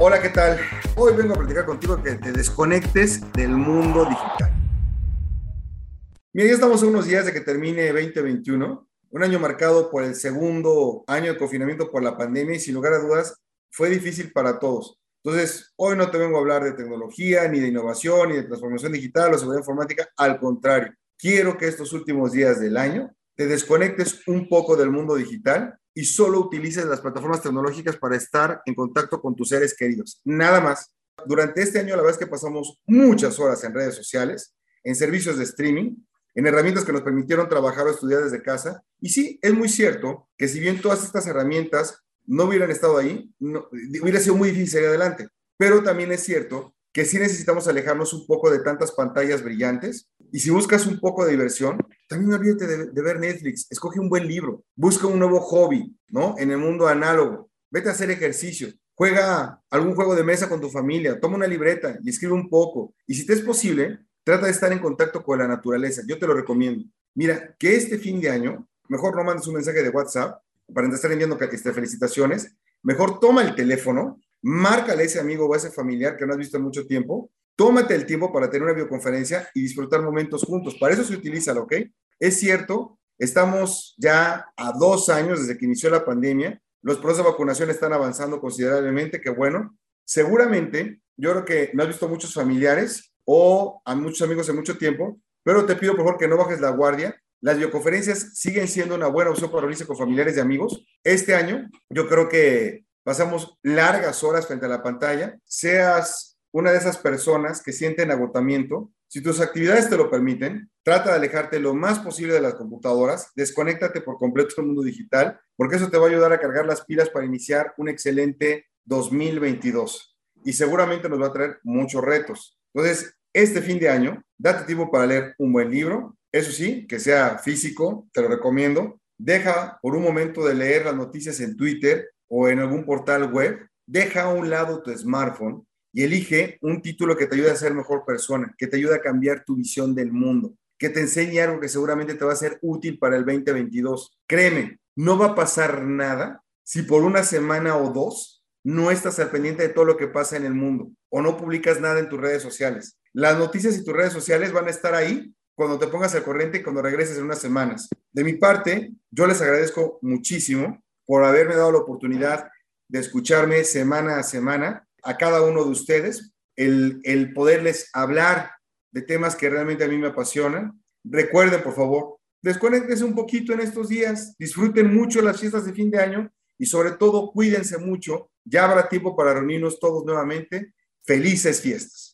Hola, ¿qué tal? Hoy vengo a platicar contigo que te desconectes del mundo digital. Mira, ya estamos a unos días de que termine 2021, un año marcado por el segundo año de confinamiento por la pandemia y sin lugar a dudas fue difícil para todos. Entonces, hoy no te vengo a hablar de tecnología, ni de innovación, ni de transformación digital o seguridad informática. Al contrario, quiero que estos últimos días del año te desconectes un poco del mundo digital y solo utilices las plataformas tecnológicas para estar en contacto con tus seres queridos. Nada más. Durante este año, la verdad es que pasamos muchas horas en redes sociales, en servicios de streaming, en herramientas que nos permitieron trabajar o estudiar desde casa. Y sí, es muy cierto que si bien todas estas herramientas no hubieran estado ahí, hubiera sido muy difícil seguir adelante. Pero también es cierto que sí necesitamos alejarnos un poco de tantas pantallas brillantes. Y si buscas un poco de diversión, también olvídate de, de, ver Netflix, escoge un buen libro, busca un nuevo hobby, ¿no? En el mundo análogo, vete a hacer ejercicio, juega algún juego de mesa con tu familia, toma una libreta y escribe un poco. Y si te es posible, trata de estar en contacto con la naturaleza, yo te lo recomiendo. Mira, que este fin de año, mejor no mandes un mensaje de WhatsApp, para estar enviando este, felicitaciones, mejor toma el teléfono, márcale a ese amigo o a ese familiar que no has visto en mucho tiempo, tómate el tiempo para tener una videoconferencia y disfrutar momentos juntos. Para eso se utiliza, ¿ok? Es cierto, estamos ya a dos años desde que inició la pandemia, los procesos de vacunación están avanzando considerablemente, que bueno, seguramente yo creo que no has visto muchos familiares o a muchos amigos en mucho tiempo, pero te pido por favor que no bajes la guardia, las videoconferencias siguen siendo una buena opción para reunirse con familiares y amigos. Este año yo creo que pasamos largas horas frente a la pantalla, seas una de esas personas que sienten agotamiento, si tus actividades te lo permiten, trata de alejarte lo más posible de las computadoras, desconéctate por completo del mundo digital, porque eso te va a ayudar a cargar las pilas para iniciar un excelente 2022 y seguramente nos va a traer muchos retos. Entonces, este fin de año, date tiempo para leer un buen libro, eso sí, que sea físico, te lo recomiendo. Deja por un momento de leer las noticias en Twitter o en algún portal web. Deja a un lado tu smartphone y elige un título que te ayude a ser mejor persona, que te ayude a cambiar tu visión del mundo, que te enseñe algo que seguramente te va a ser útil para el 2022. Créeme, no va a pasar nada si por una semana o dos no estás al pendiente de todo lo que pasa en el mundo o no publicas nada en tus redes sociales. Las noticias y tus redes sociales van a estar ahí cuando te pongas al corriente y cuando regreses en unas semanas. De mi parte, yo les agradezco muchísimo por haberme dado la oportunidad de escucharme semana a semana a cada uno de ustedes, el, el poderles hablar de temas que realmente a mí me apasionan. Recuerden, por favor, desconectense un poquito en estos días, disfruten mucho las fiestas de fin de año y sobre todo cuídense mucho. Ya habrá tiempo para reunirnos todos nuevamente. Felices fiestas.